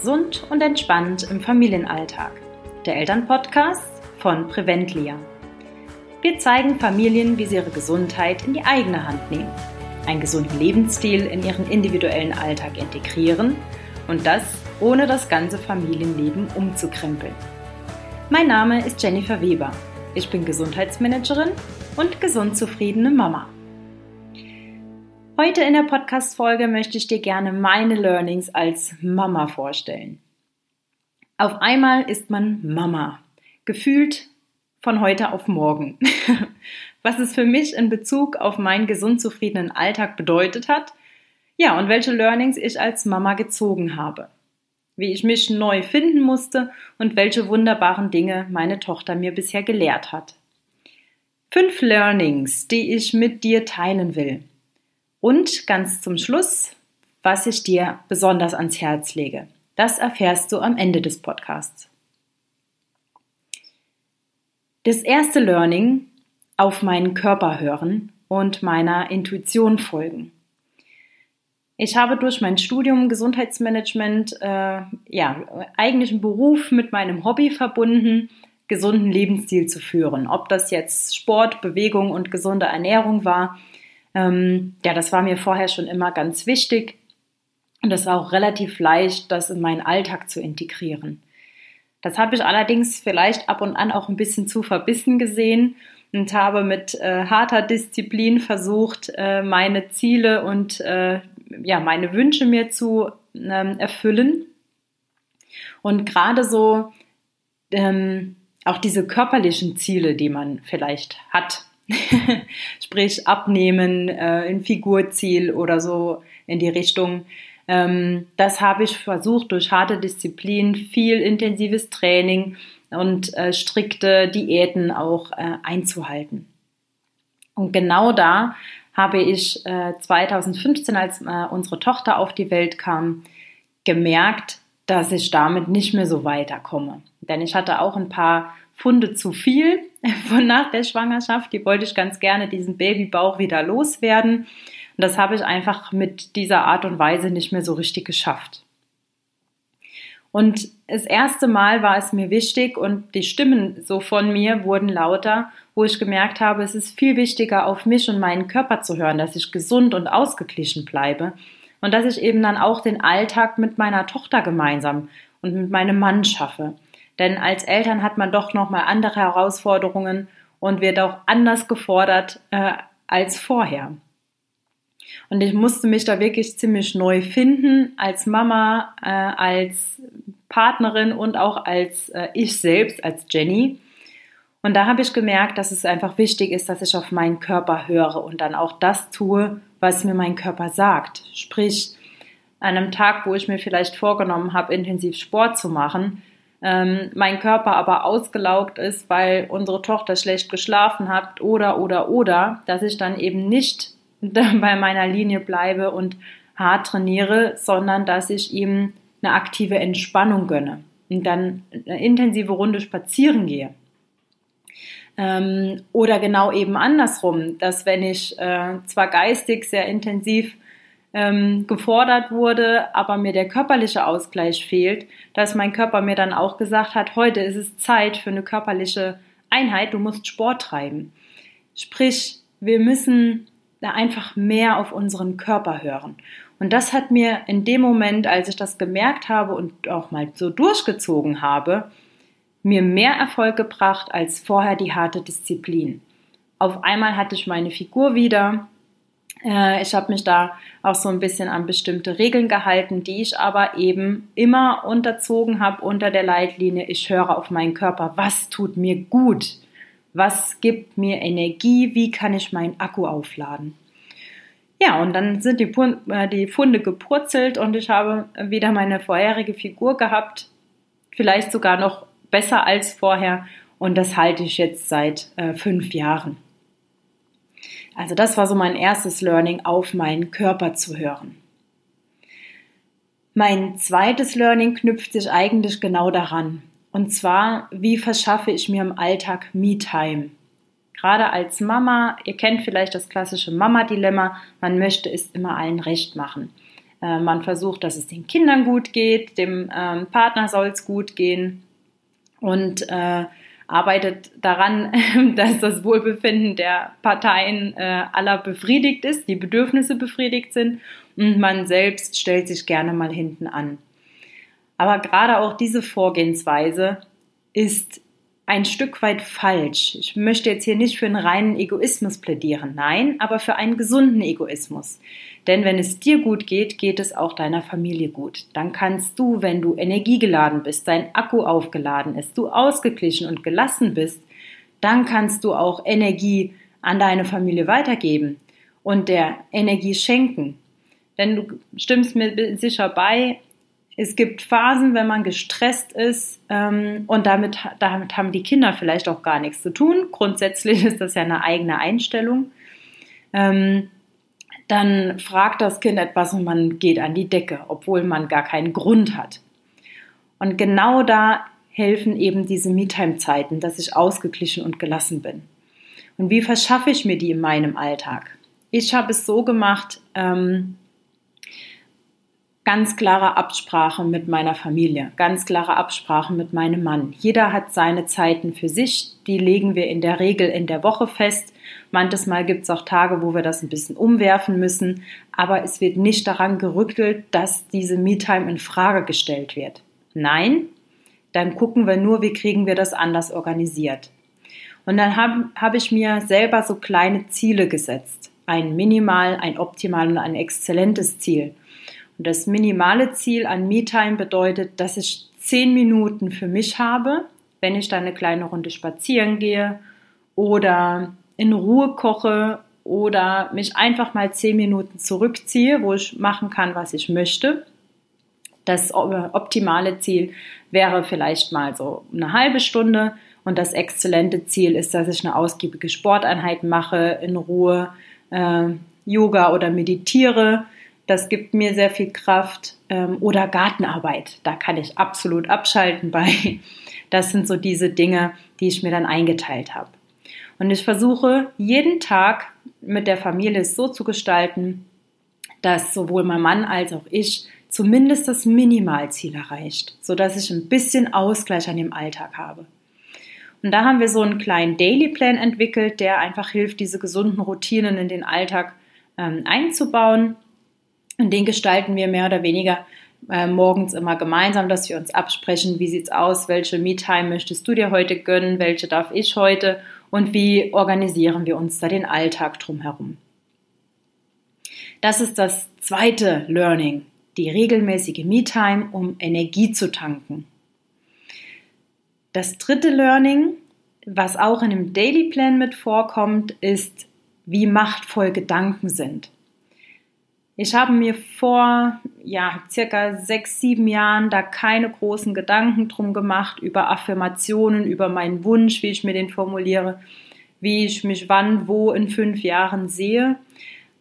Gesund und entspannt im Familienalltag. Der Elternpodcast von Preventlia. Wir zeigen Familien, wie sie ihre Gesundheit in die eigene Hand nehmen, einen gesunden Lebensstil in ihren individuellen Alltag integrieren und das ohne das ganze Familienleben umzukrempeln. Mein Name ist Jennifer Weber. Ich bin Gesundheitsmanagerin und gesund zufriedene Mama. Heute in der Podcast-Folge möchte ich dir gerne meine Learnings als Mama vorstellen. Auf einmal ist man Mama. Gefühlt von heute auf morgen. Was es für mich in Bezug auf meinen gesund zufriedenen Alltag bedeutet hat. Ja, und welche Learnings ich als Mama gezogen habe. Wie ich mich neu finden musste und welche wunderbaren Dinge meine Tochter mir bisher gelehrt hat. Fünf Learnings, die ich mit dir teilen will. Und ganz zum Schluss, was ich dir besonders ans Herz lege. Das erfährst du am Ende des Podcasts. Das erste Learning, auf meinen Körper hören und meiner Intuition folgen. Ich habe durch mein Studium Gesundheitsmanagement äh, ja eigentlich einen Beruf mit meinem Hobby verbunden, gesunden Lebensstil zu führen. Ob das jetzt Sport, Bewegung und gesunde Ernährung war, ähm, ja, das war mir vorher schon immer ganz wichtig und es war auch relativ leicht, das in meinen Alltag zu integrieren. Das habe ich allerdings vielleicht ab und an auch ein bisschen zu verbissen gesehen und habe mit äh, harter Disziplin versucht, äh, meine Ziele und äh, ja, meine Wünsche mir zu ähm, erfüllen. Und gerade so ähm, auch diese körperlichen Ziele, die man vielleicht hat, sprich abnehmen, äh, ein Figurziel oder so in die Richtung. Ähm, das habe ich versucht durch harte Disziplin, viel intensives Training und äh, strikte Diäten auch äh, einzuhalten. Und genau da habe ich 2015, äh, als äh, unsere Tochter auf die Welt kam, gemerkt, dass ich damit nicht mehr so weiterkomme. Denn ich hatte auch ein paar Funde zu viel von nach der Schwangerschaft. Die wollte ich ganz gerne diesen Babybauch wieder loswerden. Und das habe ich einfach mit dieser Art und Weise nicht mehr so richtig geschafft. Und das erste Mal war es mir wichtig und die Stimmen so von mir wurden lauter, wo ich gemerkt habe, es ist viel wichtiger, auf mich und meinen Körper zu hören, dass ich gesund und ausgeglichen bleibe und dass ich eben dann auch den Alltag mit meiner Tochter gemeinsam und mit meinem Mann schaffe. Denn als Eltern hat man doch nochmal andere Herausforderungen und wird auch anders gefordert äh, als vorher. Und ich musste mich da wirklich ziemlich neu finden als Mama, äh, als Partnerin und auch als äh, ich selbst, als Jenny. Und da habe ich gemerkt, dass es einfach wichtig ist, dass ich auf meinen Körper höre und dann auch das tue, was mir mein Körper sagt. Sprich, an einem Tag, wo ich mir vielleicht vorgenommen habe, intensiv Sport zu machen, ähm, mein Körper aber ausgelaugt ist, weil unsere Tochter schlecht geschlafen hat oder oder oder, dass ich dann eben nicht bei meiner Linie bleibe und hart trainiere, sondern dass ich ihm eine aktive Entspannung gönne und dann eine intensive Runde spazieren gehe. Ähm, oder genau eben andersrum, dass wenn ich äh, zwar geistig sehr intensiv ähm, gefordert wurde, aber mir der körperliche Ausgleich fehlt, dass mein Körper mir dann auch gesagt hat, heute ist es Zeit für eine körperliche Einheit, du musst Sport treiben. Sprich, wir müssen da einfach mehr auf unseren Körper hören. Und das hat mir in dem Moment, als ich das gemerkt habe und auch mal so durchgezogen habe, mir mehr Erfolg gebracht als vorher die harte Disziplin. Auf einmal hatte ich meine Figur wieder, ich habe mich da auch so ein bisschen an bestimmte Regeln gehalten, die ich aber eben immer unterzogen habe unter der Leitlinie, ich höre auf meinen Körper, was tut mir gut, was gibt mir Energie, wie kann ich meinen Akku aufladen. Ja, und dann sind die, äh, die Funde gepurzelt und ich habe wieder meine vorherige Figur gehabt, vielleicht sogar noch besser als vorher und das halte ich jetzt seit äh, fünf Jahren. Also das war so mein erstes Learning, auf meinen Körper zu hören. Mein zweites Learning knüpft sich eigentlich genau daran. Und zwar, wie verschaffe ich mir im Alltag Me-Time? Gerade als Mama, ihr kennt vielleicht das klassische Mama-Dilemma, man möchte es immer allen recht machen. Äh, man versucht, dass es den Kindern gut geht, dem ähm, Partner soll es gut gehen und äh, arbeitet daran, dass das Wohlbefinden der Parteien äh, aller befriedigt ist, die Bedürfnisse befriedigt sind und man selbst stellt sich gerne mal hinten an. Aber gerade auch diese Vorgehensweise ist ein Stück weit falsch. Ich möchte jetzt hier nicht für einen reinen Egoismus plädieren, nein, aber für einen gesunden Egoismus. Denn wenn es dir gut geht, geht es auch deiner Familie gut. Dann kannst du, wenn du energiegeladen bist, dein Akku aufgeladen ist, du ausgeglichen und gelassen bist, dann kannst du auch Energie an deine Familie weitergeben und der Energie schenken. Denn du stimmst mir sicher bei, es gibt Phasen, wenn man gestresst ist ähm, und damit, damit haben die Kinder vielleicht auch gar nichts zu tun. Grundsätzlich ist das ja eine eigene Einstellung. Ähm, dann fragt das Kind etwas und man geht an die Decke, obwohl man gar keinen Grund hat. Und genau da helfen eben diese Me-Time-Zeiten, dass ich ausgeglichen und gelassen bin. Und wie verschaffe ich mir die in meinem Alltag? Ich habe es so gemacht, ähm, ganz klare Absprache mit meiner Familie, ganz klare Absprache mit meinem Mann. Jeder hat seine Zeiten für sich, die legen wir in der Regel in der Woche fest. Manches Mal gibt es auch Tage, wo wir das ein bisschen umwerfen müssen, aber es wird nicht daran gerüttelt, dass diese Me-Time in Frage gestellt wird. Nein, dann gucken wir nur, wie kriegen wir das anders organisiert. Und dann habe hab ich mir selber so kleine Ziele gesetzt. Ein minimal, ein optimal und ein exzellentes Ziel. Und das minimale Ziel an Me-Time bedeutet, dass ich zehn Minuten für mich habe, wenn ich dann eine kleine Runde spazieren gehe oder in Ruhe koche oder mich einfach mal zehn Minuten zurückziehe, wo ich machen kann, was ich möchte. Das optimale Ziel wäre vielleicht mal so eine halbe Stunde und das exzellente Ziel ist, dass ich eine ausgiebige Sporteinheit mache, in Ruhe äh, Yoga oder meditiere das gibt mir sehr viel Kraft. Ähm, oder Gartenarbeit. Da kann ich absolut abschalten bei. Das sind so diese Dinge, die ich mir dann eingeteilt habe. Und ich versuche jeden Tag mit der Familie es so zu gestalten, dass sowohl mein Mann als auch ich zumindest das Minimalziel erreicht, sodass ich ein bisschen Ausgleich an dem Alltag habe. Und da haben wir so einen kleinen Daily Plan entwickelt, der einfach hilft, diese gesunden Routinen in den Alltag ähm, einzubauen. Und den gestalten wir mehr oder weniger äh, morgens immer gemeinsam, dass wir uns absprechen, wie sieht's aus, welche Me-Time möchtest du dir heute gönnen, welche darf ich heute und wie organisieren wir uns da den Alltag drumherum. Das ist das zweite Learning, die regelmäßige Me-Time, um Energie zu tanken. Das dritte Learning, was auch in dem Daily Plan mit vorkommt, ist, wie machtvoll Gedanken sind. Ich habe mir vor ja, circa sechs, sieben Jahren da keine großen Gedanken drum gemacht über Affirmationen, über meinen Wunsch, wie ich mir den formuliere, wie ich mich wann, wo in fünf Jahren sehe.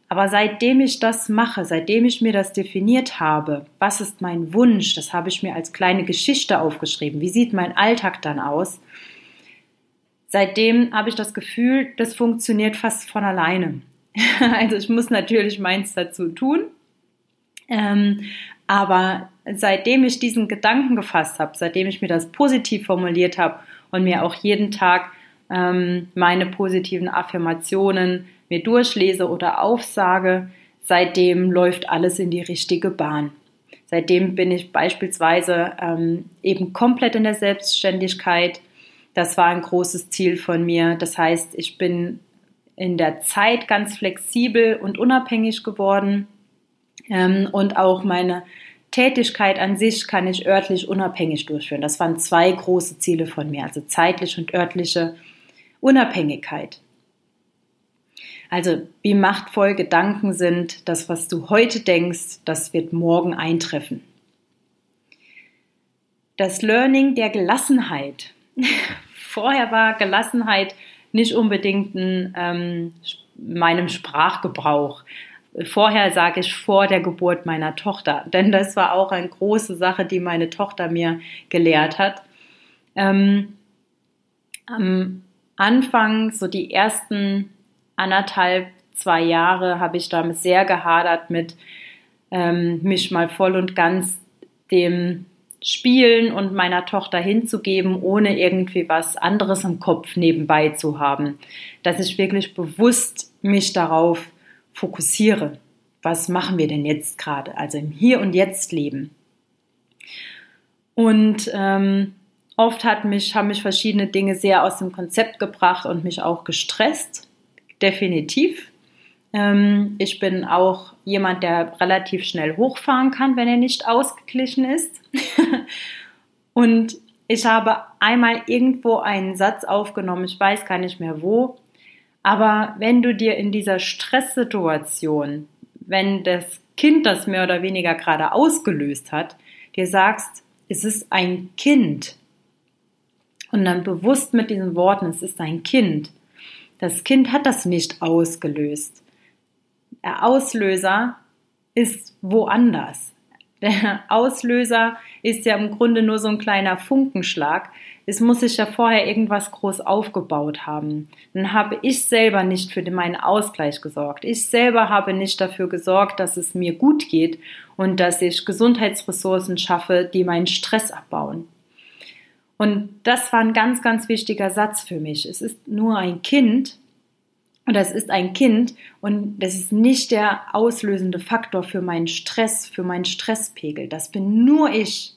Aber seitdem ich das mache, seitdem ich mir das definiert habe, was ist mein Wunsch, das habe ich mir als kleine Geschichte aufgeschrieben. Wie sieht mein Alltag dann aus? Seitdem habe ich das Gefühl, das funktioniert fast von alleine. Also ich muss natürlich meins dazu tun. Ähm, aber seitdem ich diesen Gedanken gefasst habe, seitdem ich mir das positiv formuliert habe und mir auch jeden Tag ähm, meine positiven Affirmationen mir durchlese oder aufsage, seitdem läuft alles in die richtige Bahn. Seitdem bin ich beispielsweise ähm, eben komplett in der Selbstständigkeit. Das war ein großes Ziel von mir. Das heißt, ich bin in der Zeit ganz flexibel und unabhängig geworden. Ähm, und auch meine Tätigkeit an sich kann ich örtlich unabhängig durchführen. Das waren zwei große Ziele von mir, also zeitliche und örtliche Unabhängigkeit. Also wie machtvoll Gedanken sind, das, was du heute denkst, das wird morgen eintreffen. Das Learning der Gelassenheit. Vorher war Gelassenheit nicht unbedingt in ähm, meinem Sprachgebrauch. Vorher sage ich vor der Geburt meiner Tochter, denn das war auch eine große Sache, die meine Tochter mir gelehrt hat. Ähm, am Anfang, so die ersten anderthalb, zwei Jahre, habe ich damit sehr gehadert mit, ähm, mich mal voll und ganz dem Spielen und meiner Tochter hinzugeben, ohne irgendwie was anderes im Kopf nebenbei zu haben. Dass ich wirklich bewusst mich darauf fokussiere. Was machen wir denn jetzt gerade? Also im Hier und Jetzt leben. Und ähm, oft hat mich, haben mich verschiedene Dinge sehr aus dem Konzept gebracht und mich auch gestresst. Definitiv. Ähm, ich bin auch jemand, der relativ schnell hochfahren kann, wenn er nicht ausgeglichen ist. und ich habe einmal irgendwo einen Satz aufgenommen, ich weiß gar nicht mehr wo, aber wenn du dir in dieser Stresssituation, wenn das Kind das mehr oder weniger gerade ausgelöst hat, dir sagst, es ist ein Kind und dann bewusst mit diesen Worten, es ist ein Kind. Das Kind hat das nicht ausgelöst Auslöser ist woanders. Der Auslöser ist ja im Grunde nur so ein kleiner Funkenschlag. Es muss sich ja vorher irgendwas groß aufgebaut haben. Dann habe ich selber nicht für meinen Ausgleich gesorgt. Ich selber habe nicht dafür gesorgt, dass es mir gut geht und dass ich Gesundheitsressourcen schaffe, die meinen Stress abbauen. Und das war ein ganz, ganz wichtiger Satz für mich. Es ist nur ein Kind, und das ist ein Kind und das ist nicht der auslösende Faktor für meinen Stress, für meinen Stresspegel. Das bin nur ich.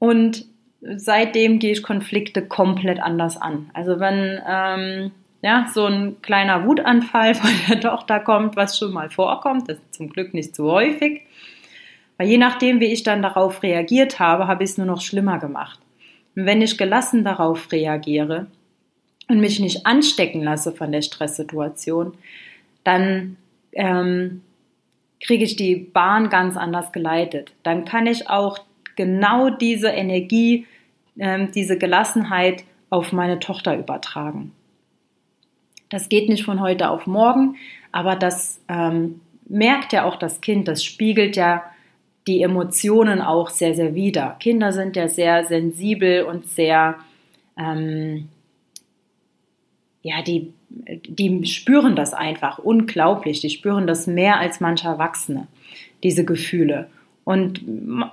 Und seitdem gehe ich Konflikte komplett anders an. Also wenn ähm, ja, so ein kleiner Wutanfall von der Tochter kommt, was schon mal vorkommt, das ist zum Glück nicht so häufig, weil je nachdem, wie ich dann darauf reagiert habe, habe ich es nur noch schlimmer gemacht. Und wenn ich gelassen darauf reagiere, und mich nicht anstecken lasse von der Stresssituation, dann ähm, kriege ich die Bahn ganz anders geleitet. Dann kann ich auch genau diese Energie, ähm, diese Gelassenheit auf meine Tochter übertragen. Das geht nicht von heute auf morgen, aber das ähm, merkt ja auch das Kind, das spiegelt ja die Emotionen auch sehr, sehr wider. Kinder sind ja sehr sensibel und sehr ähm, ja, die, die spüren das einfach unglaublich. Die spüren das mehr als manche Erwachsene, diese Gefühle. Und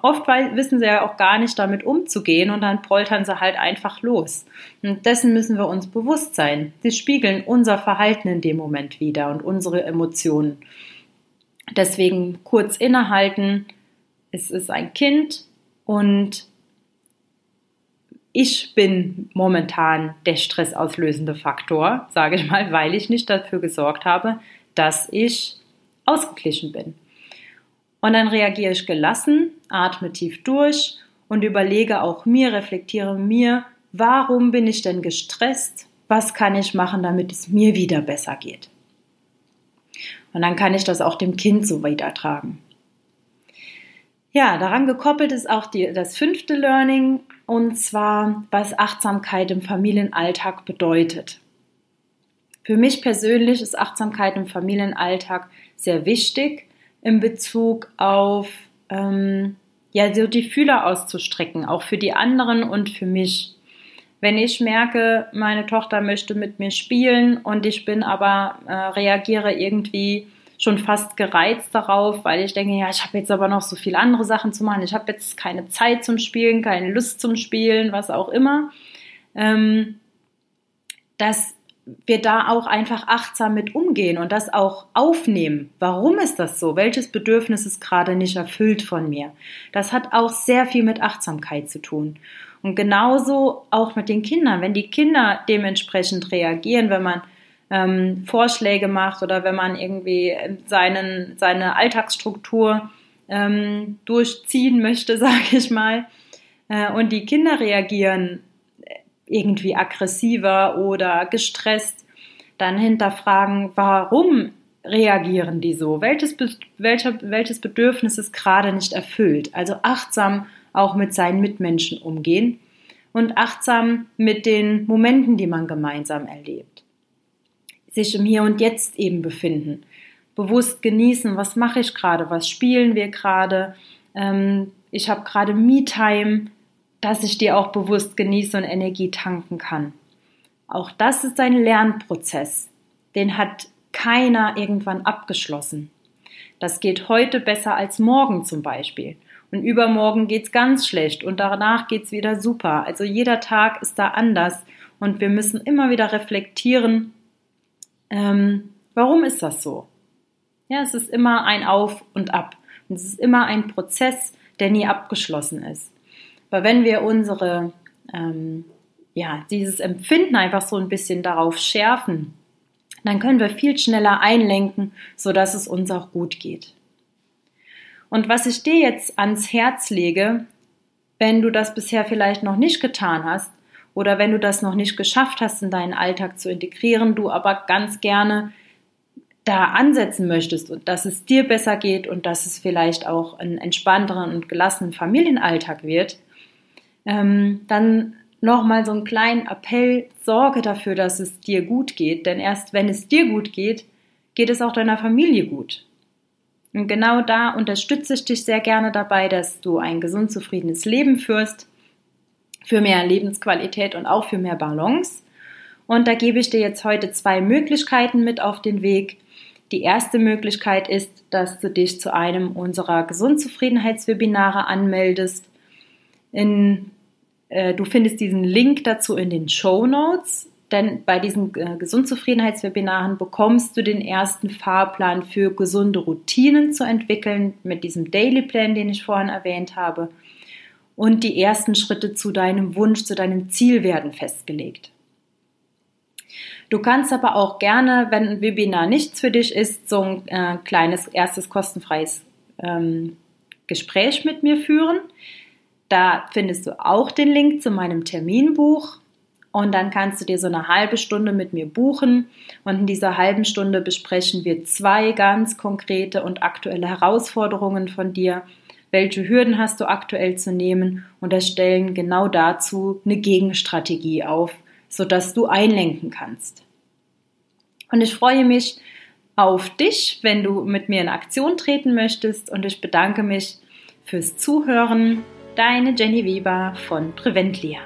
oft wissen sie ja auch gar nicht damit umzugehen und dann poltern sie halt einfach los. Und dessen müssen wir uns bewusst sein. Sie spiegeln unser Verhalten in dem Moment wieder und unsere Emotionen. Deswegen kurz innehalten. Es ist ein Kind und ich bin momentan der stressauslösende Faktor, sage ich mal, weil ich nicht dafür gesorgt habe, dass ich ausgeglichen bin. Und dann reagiere ich gelassen, atme tief durch und überlege auch mir, reflektiere mir, warum bin ich denn gestresst? Was kann ich machen, damit es mir wieder besser geht? Und dann kann ich das auch dem Kind so weitertragen. Ja, daran gekoppelt ist auch die, das fünfte Learning, und zwar, was Achtsamkeit im Familienalltag bedeutet. Für mich persönlich ist Achtsamkeit im Familienalltag sehr wichtig in Bezug auf ähm, ja so die Fühler auszustrecken, auch für die anderen und für mich. Wenn ich merke, meine Tochter möchte mit mir spielen und ich bin aber äh, reagiere irgendwie schon fast gereizt darauf, weil ich denke, ja, ich habe jetzt aber noch so viele andere Sachen zu machen. Ich habe jetzt keine Zeit zum Spielen, keine Lust zum Spielen, was auch immer. Ähm, dass wir da auch einfach achtsam mit umgehen und das auch aufnehmen. Warum ist das so? Welches Bedürfnis ist gerade nicht erfüllt von mir? Das hat auch sehr viel mit Achtsamkeit zu tun. Und genauso auch mit den Kindern. Wenn die Kinder dementsprechend reagieren, wenn man ähm, Vorschläge macht oder wenn man irgendwie seinen, seine Alltagsstruktur ähm, durchziehen möchte, sage ich mal, äh, und die Kinder reagieren irgendwie aggressiver oder gestresst, dann hinterfragen, warum reagieren die so? Welches, welcher, welches Bedürfnis ist gerade nicht erfüllt? Also achtsam auch mit seinen Mitmenschen umgehen und achtsam mit den Momenten, die man gemeinsam erlebt sich im Hier und Jetzt eben befinden. Bewusst genießen, was mache ich gerade, was spielen wir gerade. Ähm, ich habe gerade Me-Time, dass ich die auch bewusst genieße und Energie tanken kann. Auch das ist ein Lernprozess. Den hat keiner irgendwann abgeschlossen. Das geht heute besser als morgen zum Beispiel. Und übermorgen geht's ganz schlecht und danach geht's wieder super. Also jeder Tag ist da anders und wir müssen immer wieder reflektieren, ähm, warum ist das so? Ja, es ist immer ein Auf und Ab. Und es ist immer ein Prozess, der nie abgeschlossen ist. Aber wenn wir unsere, ähm, ja, dieses Empfinden einfach so ein bisschen darauf schärfen, dann können wir viel schneller einlenken, sodass es uns auch gut geht. Und was ich dir jetzt ans Herz lege, wenn du das bisher vielleicht noch nicht getan hast oder wenn du das noch nicht geschafft hast, in deinen Alltag zu integrieren, du aber ganz gerne da ansetzen möchtest und dass es dir besser geht und dass es vielleicht auch einen entspannteren und gelassenen Familienalltag wird, ähm, dann nochmal so einen kleinen Appell, sorge dafür, dass es dir gut geht, denn erst wenn es dir gut geht, geht es auch deiner Familie gut. Und genau da unterstütze ich dich sehr gerne dabei, dass du ein gesund zufriedenes Leben führst, für mehr Lebensqualität und auch für mehr Balance. Und da gebe ich dir jetzt heute zwei Möglichkeiten mit auf den Weg. Die erste Möglichkeit ist, dass du dich zu einem unserer Gesundzufriedenheitswebinare anmeldest. In, äh, du findest diesen Link dazu in den Show Notes. Denn bei diesen äh, Gesundzufriedenheitswebinaren bekommst du den ersten Fahrplan für gesunde Routinen zu entwickeln mit diesem Daily Plan, den ich vorhin erwähnt habe. Und die ersten Schritte zu deinem Wunsch, zu deinem Ziel werden festgelegt. Du kannst aber auch gerne, wenn ein Webinar nichts für dich ist, so ein äh, kleines erstes kostenfreies ähm, Gespräch mit mir führen. Da findest du auch den Link zu meinem Terminbuch und dann kannst du dir so eine halbe Stunde mit mir buchen. Und in dieser halben Stunde besprechen wir zwei ganz konkrete und aktuelle Herausforderungen von dir. Welche Hürden hast du aktuell zu nehmen? Und erstellen genau dazu eine Gegenstrategie auf, sodass du einlenken kannst. Und ich freue mich auf dich, wenn du mit mir in Aktion treten möchtest. Und ich bedanke mich fürs Zuhören. Deine Jenny Weber von Preventlia.